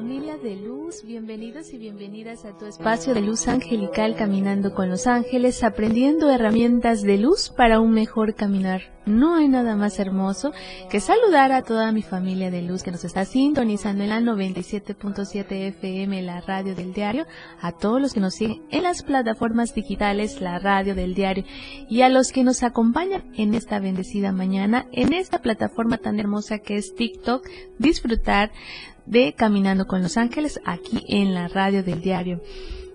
Familia de luz, bienvenidos y bienvenidas a tu espacio de luz angelical caminando con los ángeles, aprendiendo herramientas de luz para un mejor caminar. No hay nada más hermoso que saludar a toda mi familia de luz que nos está sintonizando en la 97.7 FM, la radio del diario, a todos los que nos siguen en las plataformas digitales, la radio del diario, y a los que nos acompañan en esta bendecida mañana, en esta plataforma tan hermosa que es TikTok, disfrutar de Caminando con los Ángeles aquí en la radio del diario.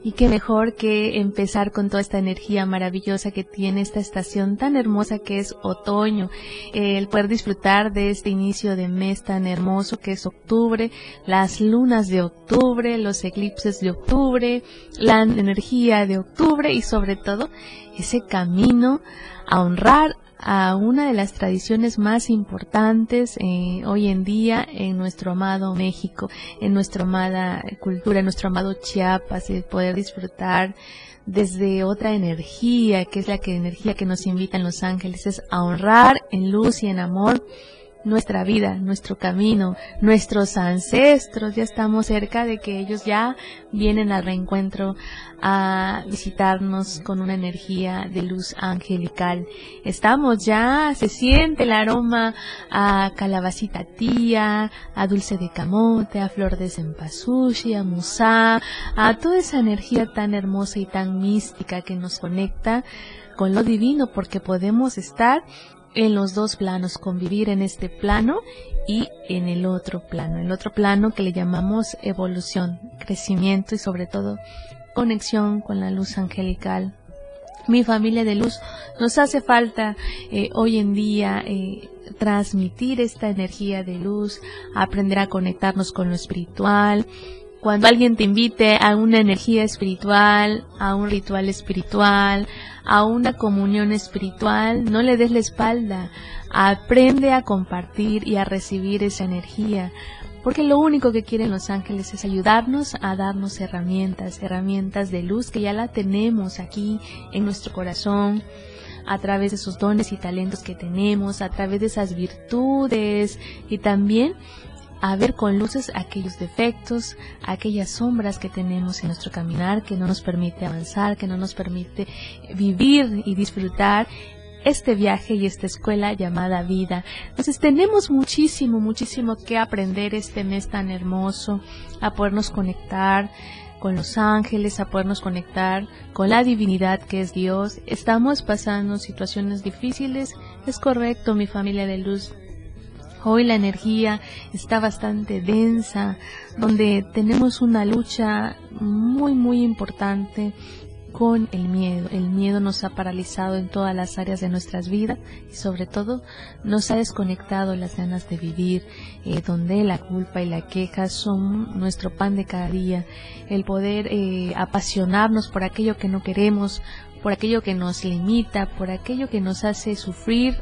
Y qué mejor que empezar con toda esta energía maravillosa que tiene esta estación tan hermosa que es otoño. El poder disfrutar de este inicio de mes tan hermoso que es octubre, las lunas de octubre, los eclipses de octubre, la energía de octubre y sobre todo ese camino a honrar a una de las tradiciones más importantes eh, hoy en día en nuestro amado México, en nuestra amada cultura, en nuestro amado Chiapas, y poder disfrutar desde otra energía, que es la que energía que nos invitan los ángeles, es a honrar en luz y en amor nuestra vida, nuestro camino, nuestros ancestros, ya estamos cerca de que ellos ya vienen al reencuentro a visitarnos con una energía de luz angelical. Estamos ya, se siente el aroma a calabacita tía, a dulce de camote, a flor de cempasúchil, a musá, a toda esa energía tan hermosa y tan mística que nos conecta con lo divino porque podemos estar en los dos planos, convivir en este plano y en el otro plano, el otro plano que le llamamos evolución, crecimiento y sobre todo conexión con la luz angelical. Mi familia de luz nos hace falta eh, hoy en día eh, transmitir esta energía de luz, aprender a conectarnos con lo espiritual, cuando alguien te invite a una energía espiritual, a un ritual espiritual, a una comunión espiritual, no le des la espalda. Aprende a compartir y a recibir esa energía. Porque lo único que quieren los ángeles es ayudarnos a darnos herramientas, herramientas de luz que ya la tenemos aquí en nuestro corazón, a través de sus dones y talentos que tenemos, a través de esas virtudes y también a ver con luces aquellos defectos, aquellas sombras que tenemos en nuestro caminar que no nos permite avanzar, que no nos permite vivir y disfrutar este viaje y esta escuela llamada vida. Entonces tenemos muchísimo, muchísimo que aprender este mes tan hermoso, a podernos conectar con los ángeles, a podernos conectar con la divinidad que es Dios. Estamos pasando situaciones difíciles, es correcto, mi familia de luz, Hoy la energía está bastante densa, donde tenemos una lucha muy, muy importante con el miedo. El miedo nos ha paralizado en todas las áreas de nuestras vidas y sobre todo nos ha desconectado las ganas de vivir, eh, donde la culpa y la queja son nuestro pan de cada día. El poder eh, apasionarnos por aquello que no queremos, por aquello que nos limita, por aquello que nos hace sufrir,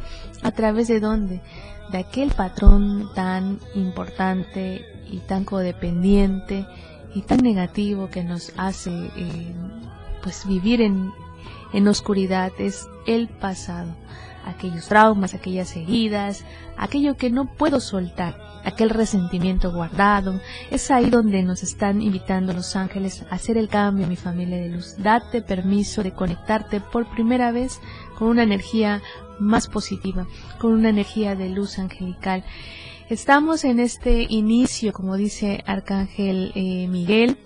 a través de dónde? De aquel patrón tan importante y tan codependiente y tan negativo que nos hace eh, pues vivir en, en oscuridad es el pasado, aquellos traumas, aquellas heridas, aquello que no puedo soltar, aquel resentimiento guardado, es ahí donde nos están invitando los ángeles a hacer el cambio, mi familia de luz. Date permiso de conectarte por primera vez con una energía más positiva, con una energía de luz angelical. Estamos en este inicio, como dice Arcángel eh, Miguel,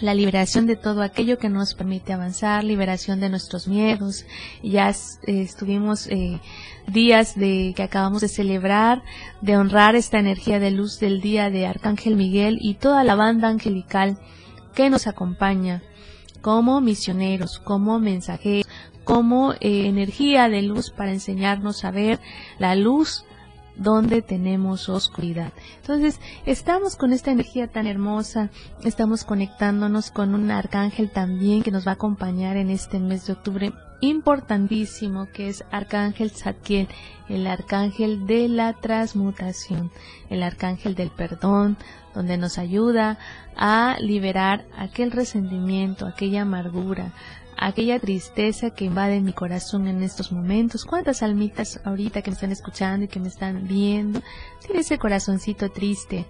la liberación de todo aquello que nos permite avanzar, liberación de nuestros miedos. Ya eh, estuvimos eh, días de que acabamos de celebrar, de honrar esta energía de luz del día de Arcángel Miguel y toda la banda angelical que nos acompaña como misioneros, como mensajeros, como eh, energía de luz para enseñarnos a ver la luz donde tenemos oscuridad. Entonces, estamos con esta energía tan hermosa, estamos conectándonos con un arcángel también que nos va a acompañar en este mes de octubre importantísimo que es Arcángel Zadkiel, el arcángel de la transmutación, el arcángel del perdón, donde nos ayuda a liberar aquel resentimiento, aquella amargura, aquella tristeza que invade mi corazón en estos momentos. ¿Cuántas almitas ahorita que me están escuchando y que me están viendo tiene ese corazoncito triste?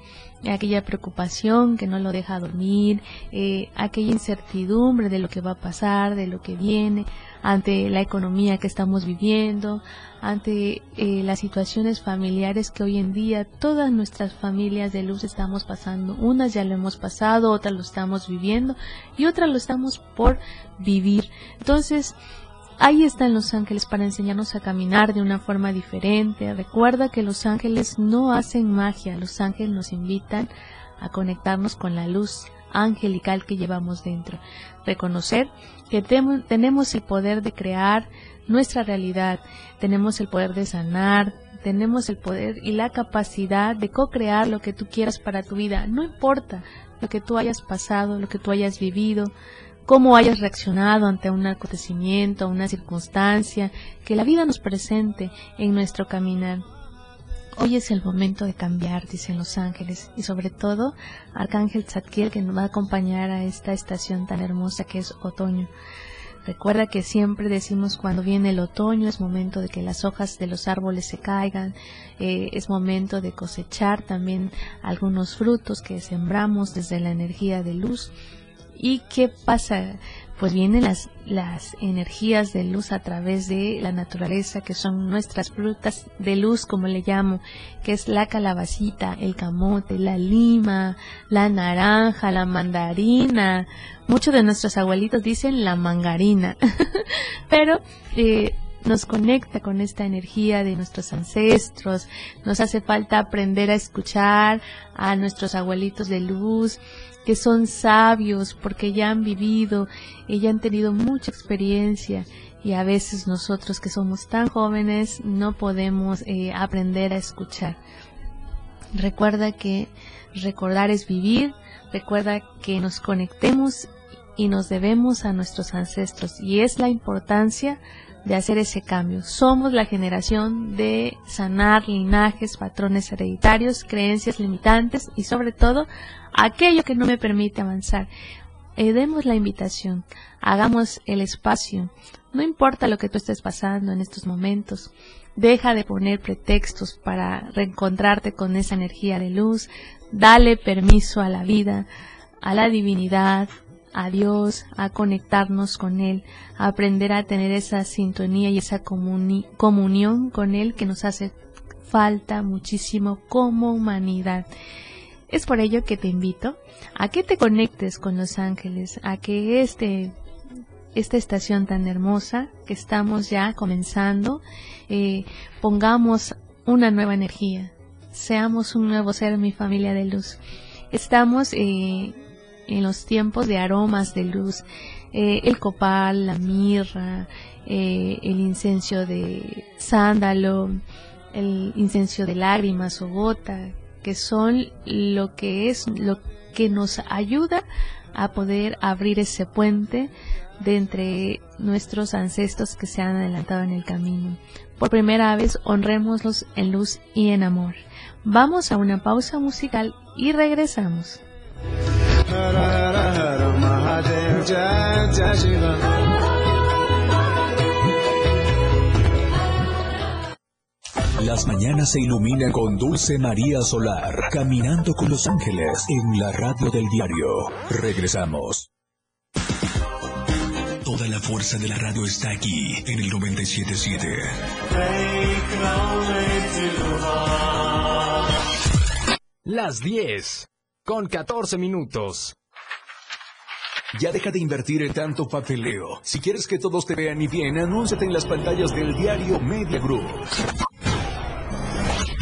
Aquella preocupación que no lo deja dormir, eh, aquella incertidumbre de lo que va a pasar, de lo que viene ante la economía que estamos viviendo, ante eh, las situaciones familiares que hoy en día todas nuestras familias de luz estamos pasando. Unas ya lo hemos pasado, otras lo estamos viviendo y otras lo estamos por vivir. Entonces, ahí están los ángeles para enseñarnos a caminar de una forma diferente. Recuerda que los ángeles no hacen magia, los ángeles nos invitan a conectarnos con la luz angelical que llevamos dentro. Reconocer que tenemos el poder de crear nuestra realidad, tenemos el poder de sanar, tenemos el poder y la capacidad de co-crear lo que tú quieras para tu vida. No importa lo que tú hayas pasado, lo que tú hayas vivido, cómo hayas reaccionado ante un acontecimiento, una circunstancia, que la vida nos presente en nuestro caminar. Hoy es el momento de cambiar, dicen los ángeles, y sobre todo Arcángel Zadkiel que nos va a acompañar a esta estación tan hermosa que es otoño. Recuerda que siempre decimos cuando viene el otoño es momento de que las hojas de los árboles se caigan, eh, es momento de cosechar también algunos frutos que sembramos desde la energía de luz. ¿Y qué pasa? Pues vienen las, las energías de luz a través de la naturaleza, que son nuestras frutas de luz, como le llamo, que es la calabacita, el camote, la lima, la naranja, la mandarina. Muchos de nuestros abuelitos dicen la mangarina, pero eh, nos conecta con esta energía de nuestros ancestros, nos hace falta aprender a escuchar a nuestros abuelitos de luz, que son sabios porque ya han vivido y ya han tenido mucha experiencia y a veces nosotros que somos tan jóvenes no podemos eh, aprender a escuchar. Recuerda que recordar es vivir, recuerda que nos conectemos y nos debemos a nuestros ancestros y es la importancia de hacer ese cambio. Somos la generación de sanar linajes, patrones hereditarios, creencias limitantes y sobre todo aquello que no me permite avanzar. Eh, demos la invitación, hagamos el espacio. No importa lo que tú estés pasando en estos momentos, deja de poner pretextos para reencontrarte con esa energía de luz, dale permiso a la vida, a la divinidad, a Dios, a conectarnos con Él, a aprender a tener esa sintonía y esa comunión con Él que nos hace falta muchísimo como humanidad. Es por ello que te invito a que te conectes con los ángeles, a que este esta estación tan hermosa que estamos ya comenzando, eh, pongamos una nueva energía, seamos un nuevo ser, mi familia de luz. Estamos eh, en los tiempos de aromas de luz, eh, el copal, la mirra, eh, el incenso de sándalo, el incenso de lágrimas o gota, que son lo que es lo que nos ayuda a poder abrir ese puente de entre nuestros ancestros que se han adelantado en el camino. Por primera vez honrémoslos en luz y en amor. Vamos a una pausa musical y regresamos. Las mañanas se iluminan con Dulce María Solar, caminando con los ángeles en la radio del diario. Regresamos. Toda la fuerza de la radio está aquí en el 977. Las 10 con 14 minutos. Ya deja de invertir en tanto papeleo. Si quieres que todos te vean y bien, anúnciate en las pantallas del diario Media Group.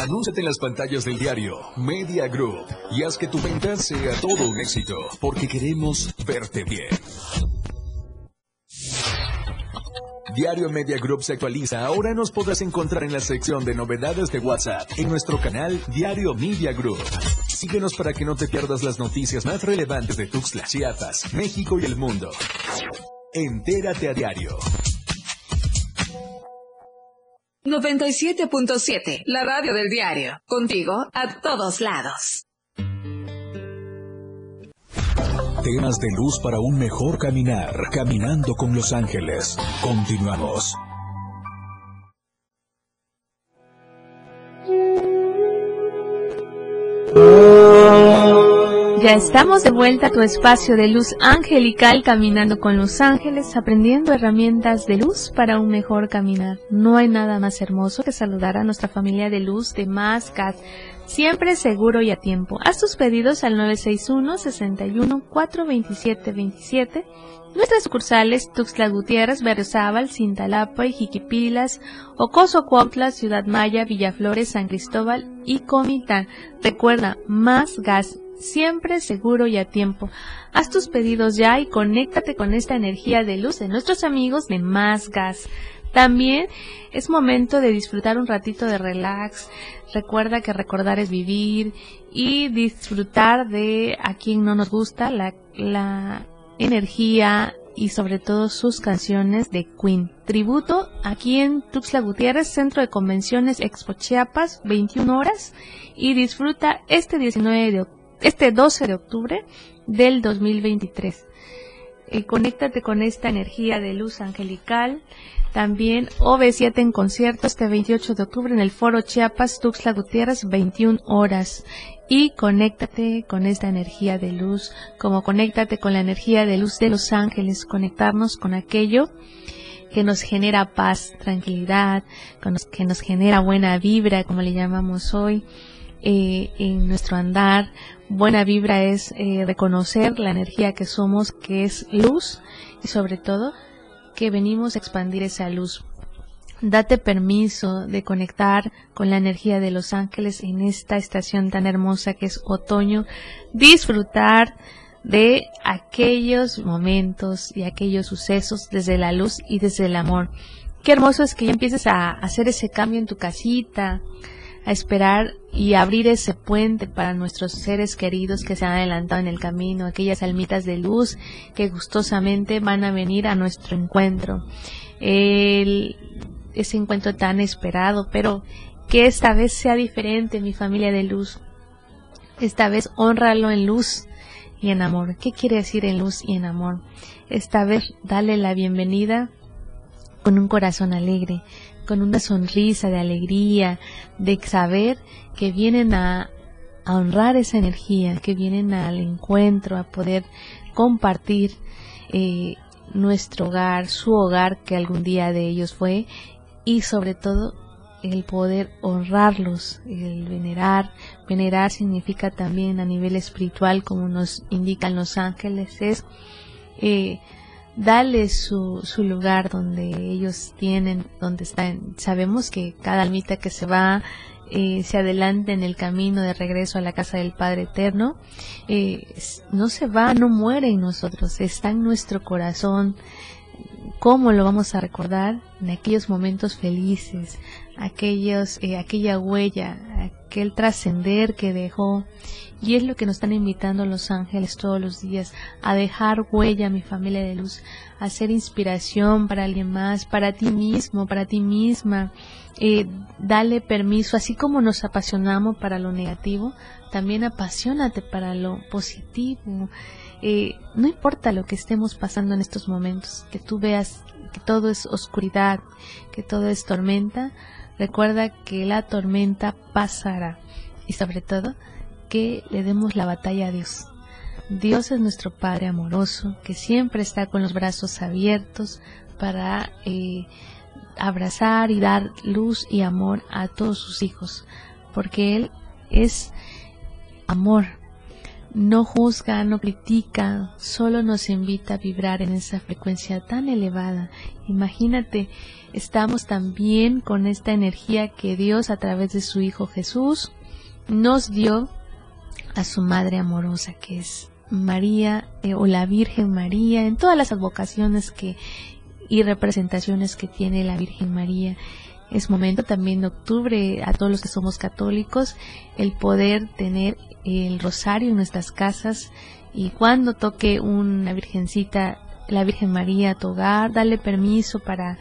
Anúnciate en las pantallas del diario Media Group y haz que tu venta sea todo un éxito, porque queremos verte bien. Diario Media Group se actualiza. Ahora nos podrás encontrar en la sección de novedades de WhatsApp en nuestro canal Diario Media Group. Síguenos para que no te pierdas las noticias más relevantes de Tuxtla, Chiapas, México y el mundo. Entérate a diario. 97.7, la radio del diario. Contigo a todos lados. Temas de luz para un mejor caminar. Caminando con los ángeles. Continuamos. Ya estamos de vuelta a tu espacio de luz angelical caminando con los ángeles, aprendiendo herramientas de luz para un mejor caminar. No hay nada más hermoso que saludar a nuestra familia de luz de Mascat, siempre seguro y a tiempo. Haz tus pedidos al 961 61 427 27 Nuestras sucursales Tuxtla Gutiérrez, Berriozábal, Cintalapa y Jiquipilas, Ocoso Cuautla, Ciudad Maya, Villaflores, San Cristóbal y Comitán. Recuerda, más gas, siempre seguro y a tiempo. Haz tus pedidos ya y conéctate con esta energía de luz de nuestros amigos de Más Gas. También es momento de disfrutar un ratito de relax. Recuerda que recordar es vivir y disfrutar de a quien no nos gusta la, la energía y sobre todo sus canciones de Queen. Tributo aquí en Tuxtla Gutiérrez, Centro de Convenciones Expo Chiapas, 21 horas y disfruta este 19 de este 12 de octubre del 2023. Eh, conéctate con esta energía de luz angelical. También OV7 en concierto este 28 de octubre en el Foro Chiapas, Tuxtla Gutiérrez, 21 horas y conéctate con esta energía de luz, como conéctate con la energía de luz de los ángeles, conectarnos con aquello que nos genera paz, tranquilidad, que nos genera buena vibra, como le llamamos hoy, eh, en nuestro andar. Buena vibra es eh, reconocer la energía que somos, que es luz, y sobre todo que venimos a expandir esa luz Date permiso de conectar con la energía de los ángeles en esta estación tan hermosa que es otoño. Disfrutar de aquellos momentos y aquellos sucesos desde la luz y desde el amor. Qué hermoso es que ya empieces a hacer ese cambio en tu casita, a esperar y abrir ese puente para nuestros seres queridos que se han adelantado en el camino, aquellas almitas de luz que gustosamente van a venir a nuestro encuentro. El ese encuentro tan esperado, pero que esta vez sea diferente, mi familia de luz. Esta vez honralo en luz y en amor. ¿Qué quiere decir en luz y en amor? Esta vez dale la bienvenida con un corazón alegre, con una sonrisa de alegría, de saber que vienen a, honrar esa energía, que vienen al encuentro, a poder compartir eh, nuestro hogar, su hogar que algún día de ellos fue y sobre todo el poder honrarlos, el venerar. Venerar significa también a nivel espiritual, como nos indican los ángeles, es eh, darles su, su lugar donde ellos tienen, donde están. Sabemos que cada almita que se va eh, se adelanta en el camino de regreso a la casa del Padre Eterno, eh, no se va, no muere en nosotros, está en nuestro corazón, ¿Cómo lo vamos a recordar? En aquellos momentos felices, aquellos, eh, aquella huella, aquel trascender que dejó. Y es lo que nos están invitando los ángeles todos los días, a dejar huella, mi familia de luz, a ser inspiración para alguien más, para ti mismo, para ti misma. Eh, dale permiso, así como nos apasionamos para lo negativo, también apasionate para lo positivo. Eh, no importa lo que estemos pasando en estos momentos, que tú veas que todo es oscuridad, que todo es tormenta, recuerda que la tormenta pasará y sobre todo que le demos la batalla a Dios. Dios es nuestro Padre amoroso, que siempre está con los brazos abiertos para eh, abrazar y dar luz y amor a todos sus hijos, porque Él es amor. No juzga, no critica, solo nos invita a vibrar en esa frecuencia tan elevada. Imagínate, estamos también con esta energía que Dios a través de su Hijo Jesús nos dio a su Madre amorosa, que es María eh, o la Virgen María, en todas las advocaciones que y representaciones que tiene la Virgen María. Es momento también de octubre a todos los que somos católicos el poder tener el rosario en nuestras casas y cuando toque una virgencita, la Virgen María a tu dale permiso para,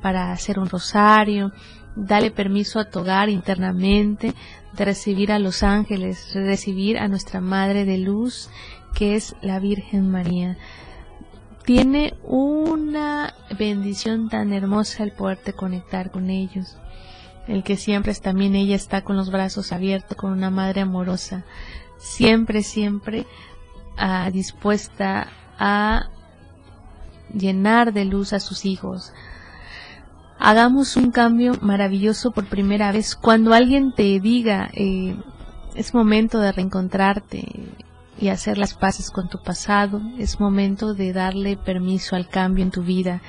para hacer un rosario, dale permiso a tu hogar internamente de recibir a los ángeles, de recibir a nuestra Madre de Luz, que es la Virgen María tiene una bendición tan hermosa el poderte conectar con ellos. El que siempre es también ella está con los brazos abiertos, con una madre amorosa, siempre, siempre ah, dispuesta a llenar de luz a sus hijos. Hagamos un cambio maravilloso por primera vez. Cuando alguien te diga, eh, es momento de reencontrarte, y hacer las paces con tu pasado. Es momento de darle permiso al cambio en tu vida.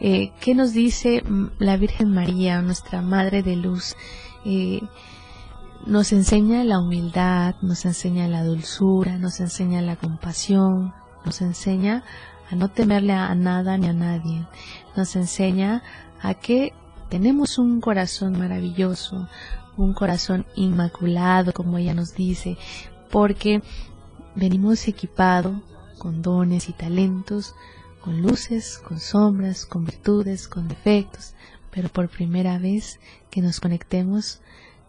Eh, ¿Qué nos dice mm, la Virgen María, nuestra Madre de Luz? Eh, nos enseña la humildad, nos enseña la dulzura, nos enseña la compasión, nos enseña a no temerle a nada ni a nadie, nos enseña a que tenemos un corazón maravilloso, un corazón inmaculado, como ella nos dice, porque venimos equipado con dones y talentos, con luces, con sombras, con virtudes, con defectos, pero por primera vez que nos conectemos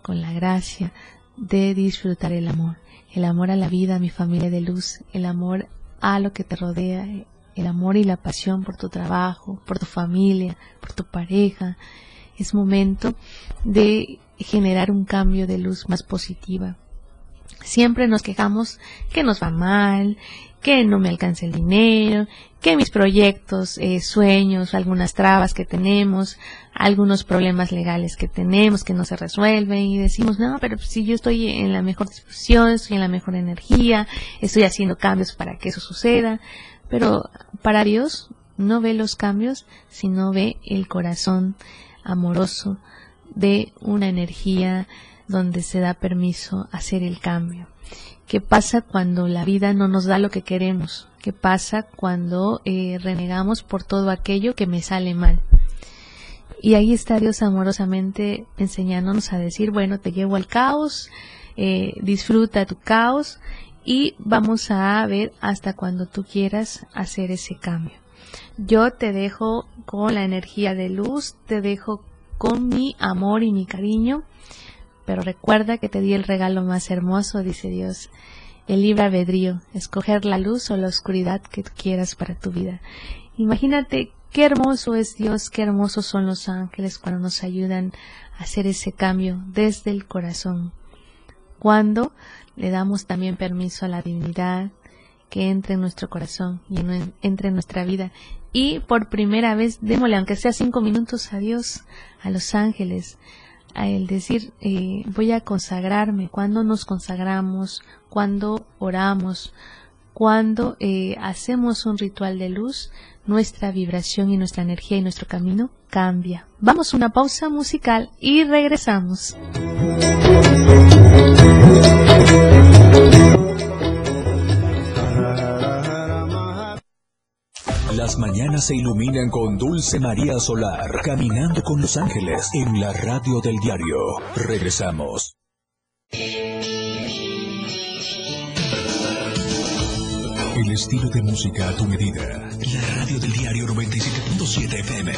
con la gracia de disfrutar el amor, el amor a la vida, a mi familia de luz, el amor a lo que te rodea, el amor y la pasión por tu trabajo, por tu familia, por tu pareja. Es momento de generar un cambio de luz más positiva, Siempre nos quejamos que nos va mal, que no me alcanza el dinero, que mis proyectos, eh, sueños, algunas trabas que tenemos, algunos problemas legales que tenemos que no se resuelven y decimos, no, pero si yo estoy en la mejor disposición, estoy en la mejor energía, estoy haciendo cambios para que eso suceda, pero para Dios no ve los cambios, sino ve el corazón amoroso de una energía donde se da permiso hacer el cambio. ¿Qué pasa cuando la vida no nos da lo que queremos? ¿Qué pasa cuando eh, renegamos por todo aquello que me sale mal? Y ahí está Dios amorosamente enseñándonos a decir, bueno, te llevo al caos, eh, disfruta tu caos y vamos a ver hasta cuando tú quieras hacer ese cambio. Yo te dejo con la energía de luz, te dejo con mi amor y mi cariño pero recuerda que te di el regalo más hermoso, dice Dios, el libre albedrío, escoger la luz o la oscuridad que quieras para tu vida. Imagínate qué hermoso es Dios, qué hermosos son los ángeles cuando nos ayudan a hacer ese cambio desde el corazón. Cuando le damos también permiso a la divinidad que entre en nuestro corazón y entre en nuestra vida. Y por primera vez démosle, aunque sea cinco minutos a Dios, a los ángeles, el decir eh, voy a consagrarme, cuando nos consagramos, cuando oramos, cuando eh, hacemos un ritual de luz, nuestra vibración y nuestra energía y nuestro camino cambia. Vamos a una pausa musical y regresamos. Las mañanas se iluminan con Dulce María Solar, caminando con los ángeles en la radio del diario. Regresamos. El estilo de música a tu medida. La radio del diario 97.7 FM.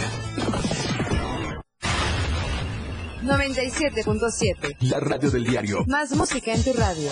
97.7. La radio del diario. Más música en tu radio.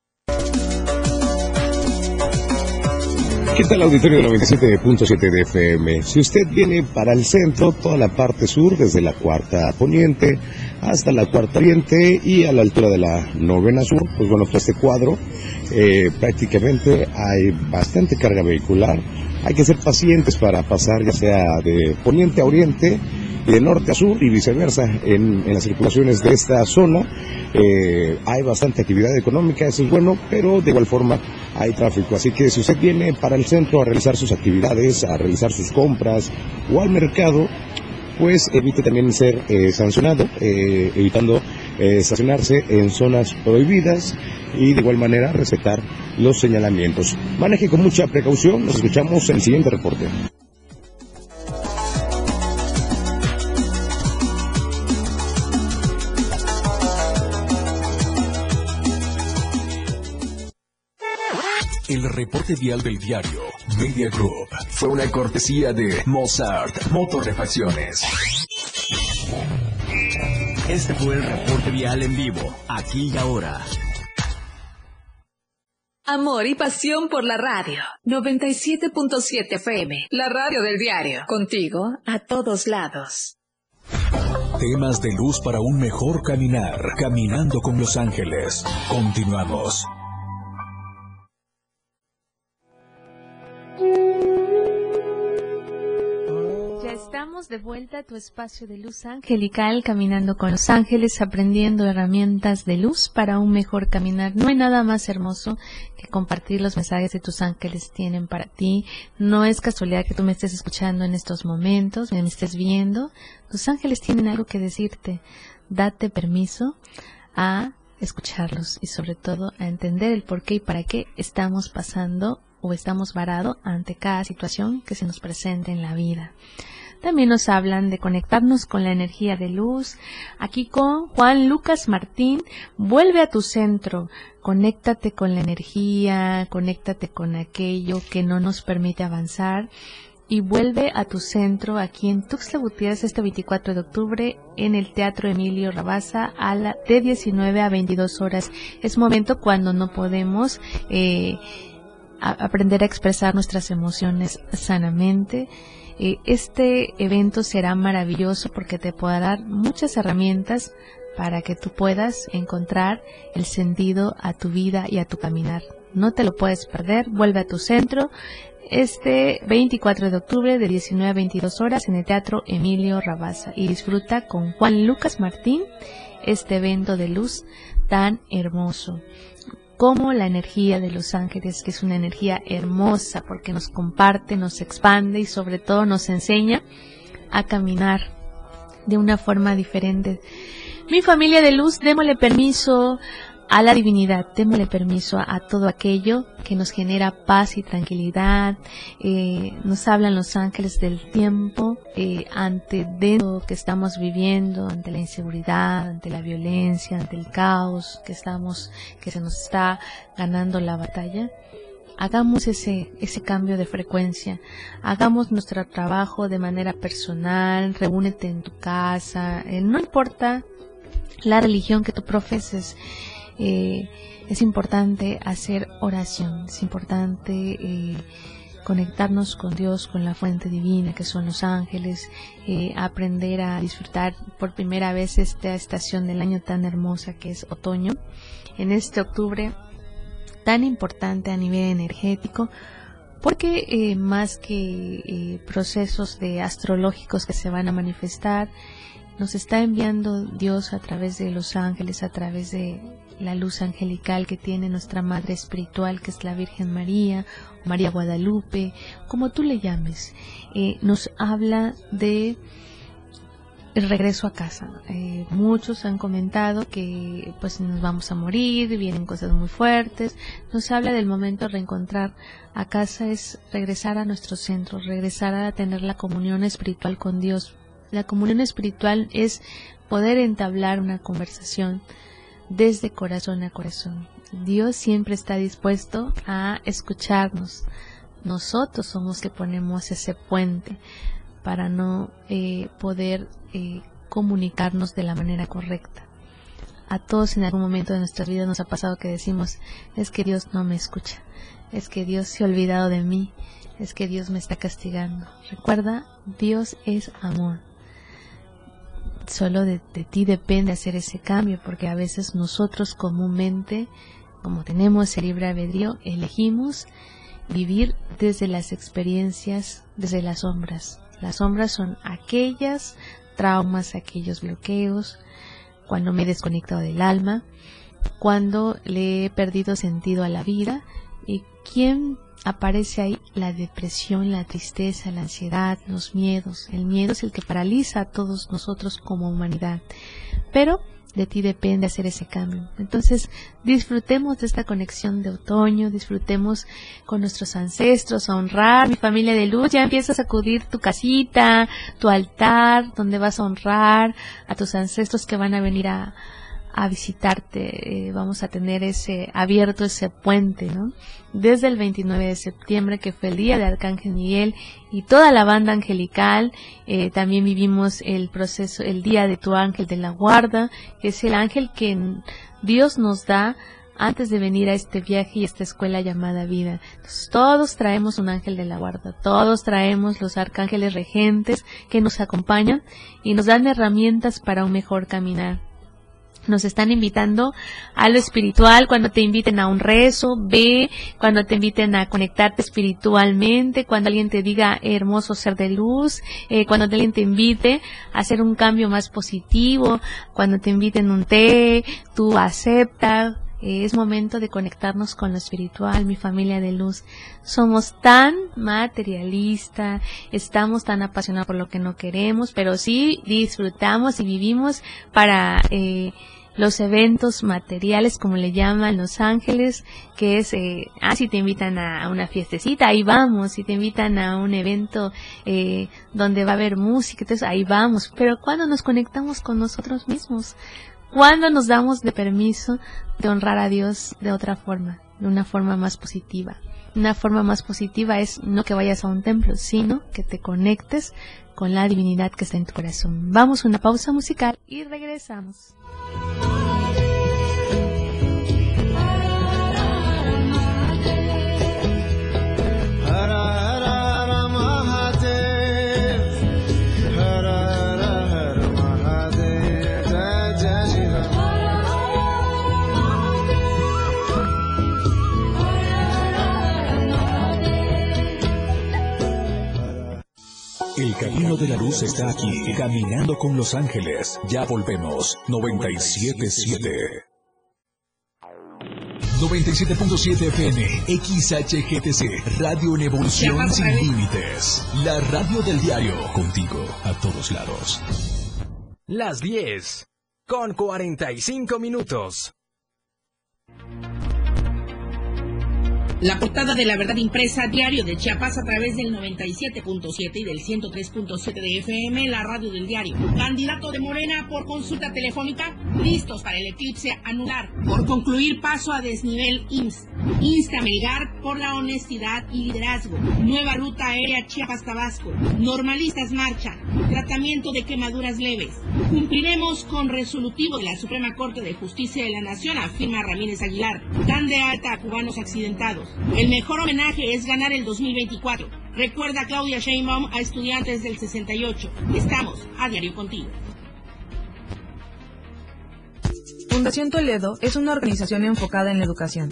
¿Qué tal auditorio 97.7 de FM? Si usted viene para el centro, toda la parte sur, desde la cuarta poniente hasta la cuarta oriente y a la altura de la novena sur, pues bueno, pues este cuadro eh, prácticamente hay bastante carga vehicular. Hay que ser pacientes para pasar ya sea de poniente a oriente de norte a sur y viceversa en, las circulaciones de esta zona. Eh, hay bastante actividad económica, eso es bueno, pero de igual forma hay tráfico. Así que si usted viene para el centro a realizar sus actividades, a realizar sus compras o al mercado, pues evite también ser eh, sancionado, eh, evitando estacionarse en zonas prohibidas y de igual manera respetar los señalamientos. Maneje con mucha precaución, nos escuchamos en el siguiente reporte. Reporte vial del diario Media Group fue una cortesía de Mozart Motorrefacciones. Este fue el reporte vial en vivo, aquí y ahora. Amor y pasión por la radio. 97.7 FM, la radio del diario. Contigo a todos lados. Temas de luz para un mejor caminar. Caminando con Los Ángeles. Continuamos. De vuelta a tu espacio de luz angelical, caminando con los ángeles, aprendiendo herramientas de luz para un mejor caminar. No hay nada más hermoso que compartir los mensajes que tus ángeles tienen para ti. No es casualidad que tú me estés escuchando en estos momentos, me estés viendo. Tus ángeles tienen algo que decirte. Date permiso a escucharlos y sobre todo a entender el por qué y para qué estamos pasando o estamos varados ante cada situación que se nos presente en la vida. También nos hablan de conectarnos con la energía de luz. Aquí con Juan Lucas Martín, vuelve a tu centro, conéctate con la energía, conéctate con aquello que no nos permite avanzar y vuelve a tu centro aquí en Tuxtla Gutiérrez este 24 de octubre en el Teatro Emilio Rabaza a la de 19 a 22 horas. Es momento cuando no podemos eh, aprender a expresar nuestras emociones sanamente. Eh, este evento será maravilloso porque te podrá dar muchas herramientas para que tú puedas encontrar el sentido a tu vida y a tu caminar. No te lo puedes perder, vuelve a tu centro este 24 de octubre de 19 a 22 horas en el Teatro Emilio Rabaza y disfruta con Juan Lucas Martín este evento de luz tan hermoso como la energía de los ángeles, que es una energía hermosa porque nos comparte, nos expande y sobre todo nos enseña a caminar de una forma diferente. Mi familia de luz, démosle permiso a la divinidad, démosle permiso a, todo aquello que nos genera paz y tranquilidad. Eh, nos hablan los ángeles del tiempo eh, ante dentro que estamos viviendo, ante la inseguridad, ante la violencia, ante el caos que estamos, que se nos está ganando la batalla. Hagamos ese, ese cambio de frecuencia, hagamos nuestro trabajo de manera personal, reúnete en tu casa, eh, no importa la religión que tú profeses, eh, es importante hacer oración, es importante eh, conectarnos con Dios, con la fuente divina que son los ángeles, eh, aprender a disfrutar por primera vez esta estación del año tan hermosa que es otoño, en este octubre tan importante a nivel energético, porque más que procesos de astrológicos que se van a manifestar, nos está enviando Dios a través de los ángeles, a través de la luz angelical que tiene nuestra Madre Espiritual, que es la Virgen María, María Guadalupe, como tú le llames, eh, nos habla de el regreso a casa. Eh, muchos han comentado que pues nos vamos a morir, vienen cosas muy fuertes. Nos habla del momento de reencontrar a casa es regresar a nuestro centro, regresar a tener la comunión espiritual con Dios. La comunión espiritual es poder entablar una conversación desde corazón a corazón. Dios siempre está dispuesto a escucharnos. Nosotros somos que ponemos ese puente para no eh, poder eh, comunicarnos de la manera correcta. A todos en algún momento de nuestra vida nos ha pasado que decimos, es que Dios no me escucha, es que Dios se ha olvidado de mí, es que Dios me está castigando. Recuerda, Dios es amor. Solo de, ti depende hacer ese cambio, porque a veces nosotros comúnmente, como tenemos el libre albedrío, elegimos vivir desde las experiencias, desde las sombras. Las sombras son aquellas traumas, aquellos bloqueos, cuando me he desconectado del alma, cuando le he perdido sentido a la vida y quién aparece ahí la depresión, la tristeza, la ansiedad, los miedos. El miedo es el que paraliza a todos nosotros como humanidad. Pero de ti depende hacer ese cambio. Entonces, disfrutemos de esta conexión de otoño, disfrutemos con nuestros ancestros, honrar mi familia de luz. Ya empiezas a acudir tu casita, tu altar, donde vas a honrar a tus ancestros que van a venir a, a visitarte, eh, vamos a tener ese abierto ese puente, ¿no? Desde el 29 de septiembre, que fue el día de Arcángel Miguel y toda la banda angelical, eh, también vivimos el proceso, el día de tu ángel de la guarda, que es el ángel que Dios nos da antes de venir a este viaje y esta escuela llamada vida. Entonces, todos traemos un ángel de la guarda, todos traemos los arcángeles regentes que nos acompañan y nos dan herramientas para un mejor caminar nos están invitando a lo espiritual, cuando te inviten a un rezo, ve, cuando te inviten a conectarte espiritualmente, cuando alguien te diga hermoso ser de luz, eh, cuando alguien te invite a hacer un cambio más positivo, cuando te inviten un té, tú aceptas, es momento de conectarnos con lo espiritual, mi familia de luz. Somos tan materialista, estamos tan apasionados por lo que no queremos, pero sí disfrutamos y vivimos para eh, los eventos materiales, como le llaman Los Ángeles, que es, eh, ah, si te invitan a, una fiestecita, ahí vamos, si te invitan a un evento eh, donde va a haber música, entonces ahí vamos, pero cuando nos conectamos con nosotros mismos, cuando nos damos de permiso de honrar a Dios de otra forma, de una forma más positiva. Una forma más positiva es no que vayas a un templo, sino que te conectes con la divinidad que está en tu corazón. Vamos a una pausa musical y regresamos. El camino de la luz está aquí, caminando con los ángeles. Ya volvemos. 977. 97.7 FM, XHGTC, Radio en Evolución Sin Límites. La radio del diario, contigo a todos lados. Las 10, con 45 minutos. La portada de la verdad impresa diario de Chiapas a través del 97.7 y del 103.7 de FM, la radio del diario. Candidato de Morena por consulta telefónica, listos para el eclipse anular. Por concluir paso a desnivel IMSS. Insta Melgar por la honestidad y liderazgo. Nueva ruta aérea Chiapas-Tabasco. Normalistas marcha. Tratamiento de quemaduras leves. Cumpliremos con resolutivo de la Suprema Corte de Justicia de la Nación, afirma Ramírez Aguilar. Dan de alta a cubanos accidentados. El mejor homenaje es ganar el 2024. Recuerda Claudia Sheinbaum a estudiantes del 68. Estamos a diario contigo. Fundación Toledo es una organización enfocada en la educación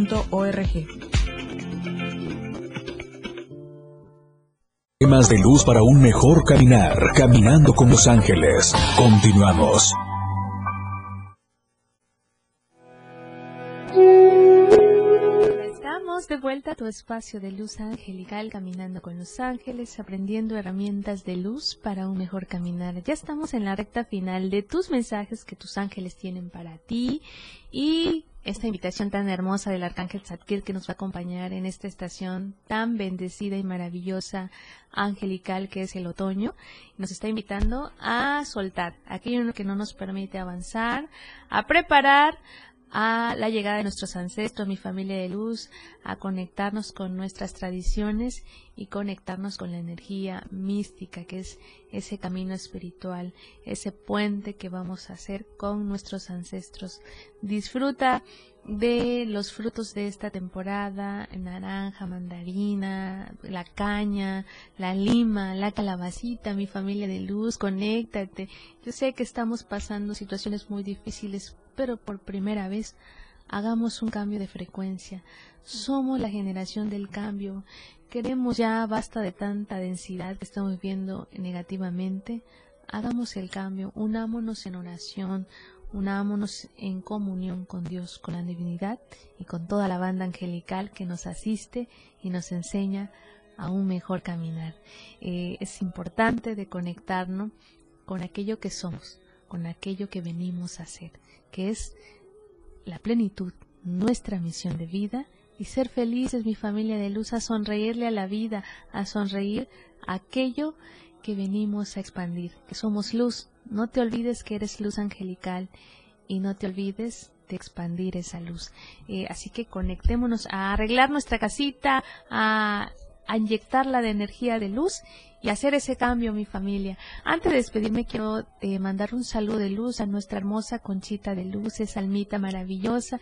Temas de luz para un mejor caminar, caminando con los ángeles. Continuamos. De vuelta tu espacio de luz angelical, caminando con los ángeles, aprendiendo herramientas de luz para un mejor caminar. Ya estamos en la recta final de tus mensajes que tus ángeles tienen para ti y esta invitación tan hermosa del Arcángel Zadkiel que nos va a acompañar en esta estación tan bendecida y maravillosa, angelical que es el otoño. Nos está invitando a soltar aquello que no nos permite avanzar, a preparar, a la llegada de nuestros ancestros, mi familia de luz, a conectarnos con nuestras tradiciones y conectarnos con la energía mística, que es ese camino espiritual, ese puente que vamos a hacer con nuestros ancestros. Disfruta de los frutos de esta temporada, naranja, mandarina, la caña, la lima, la calabacita, mi familia de luz, conéctate. Yo sé que estamos pasando situaciones muy difíciles, pero por primera vez hagamos un cambio de frecuencia. Somos la generación del cambio. Queremos ya basta de tanta densidad que estamos viendo negativamente. Hagamos el cambio, unámonos en oración, unámonos en comunión con Dios, con la divinidad y con toda la banda angelical que nos asiste y nos enseña a un mejor caminar. Eh, es importante de conectarnos con aquello que somos, con aquello que venimos a hacer, que es la plenitud, nuestra misión de vida y ser felices, mi familia de luz, a sonreírle a la vida, a sonreír a aquello que venimos a expandir, que somos luz, no te olvides que eres luz angelical y no te olvides de expandir esa luz. Eh, así que conectémonos a arreglar nuestra casita, a, inyectarla de energía de luz y hacer ese cambio, mi familia. Antes de despedirme, quiero eh, mandar un saludo de luz a nuestra hermosa Conchita de Luz, esa almita maravillosa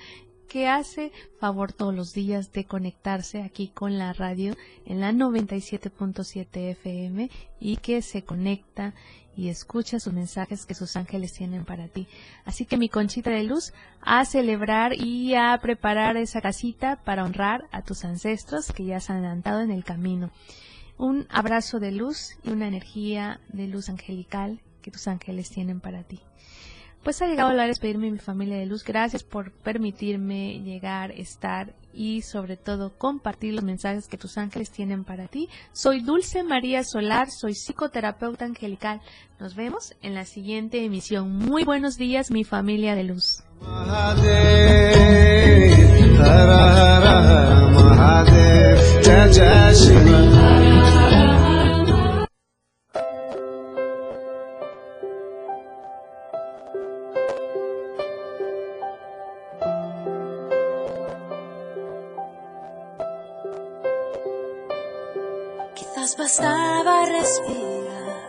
que hace favor todos los días de conectarse aquí con la radio en la 97.7 FM y que se conecta y escucha sus mensajes que sus ángeles tienen para ti. Así que mi conchita de luz, a celebrar y a preparar esa casita para honrar a tus ancestros que ya se han adelantado en el camino. Un abrazo de luz y una energía de luz angelical que tus ángeles tienen para ti. Pues ha llegado la hora de despedirme mi familia de luz. Gracias por permitirme llegar, estar y sobre todo compartir los mensajes que tus ángeles tienen para ti. Soy Dulce María Solar, soy psicoterapeuta angelical. Nos vemos en la siguiente emisión. Muy buenos días mi familia de luz. Bastaba respirar,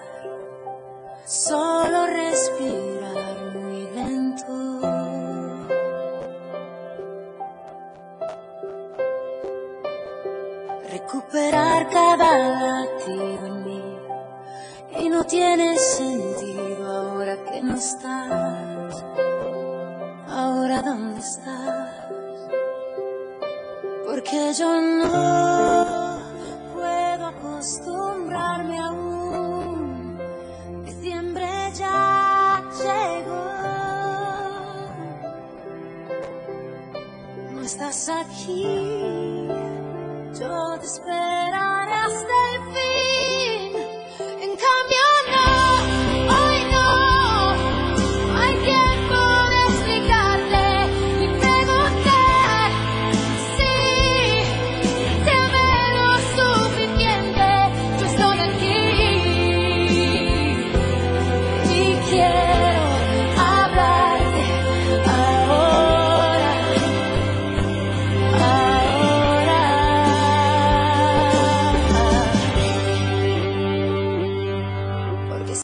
solo respirar muy lento. Recuperar cada latido en mí y no tiene sentido ahora que no estás. Ahora dónde estás? Porque yo no No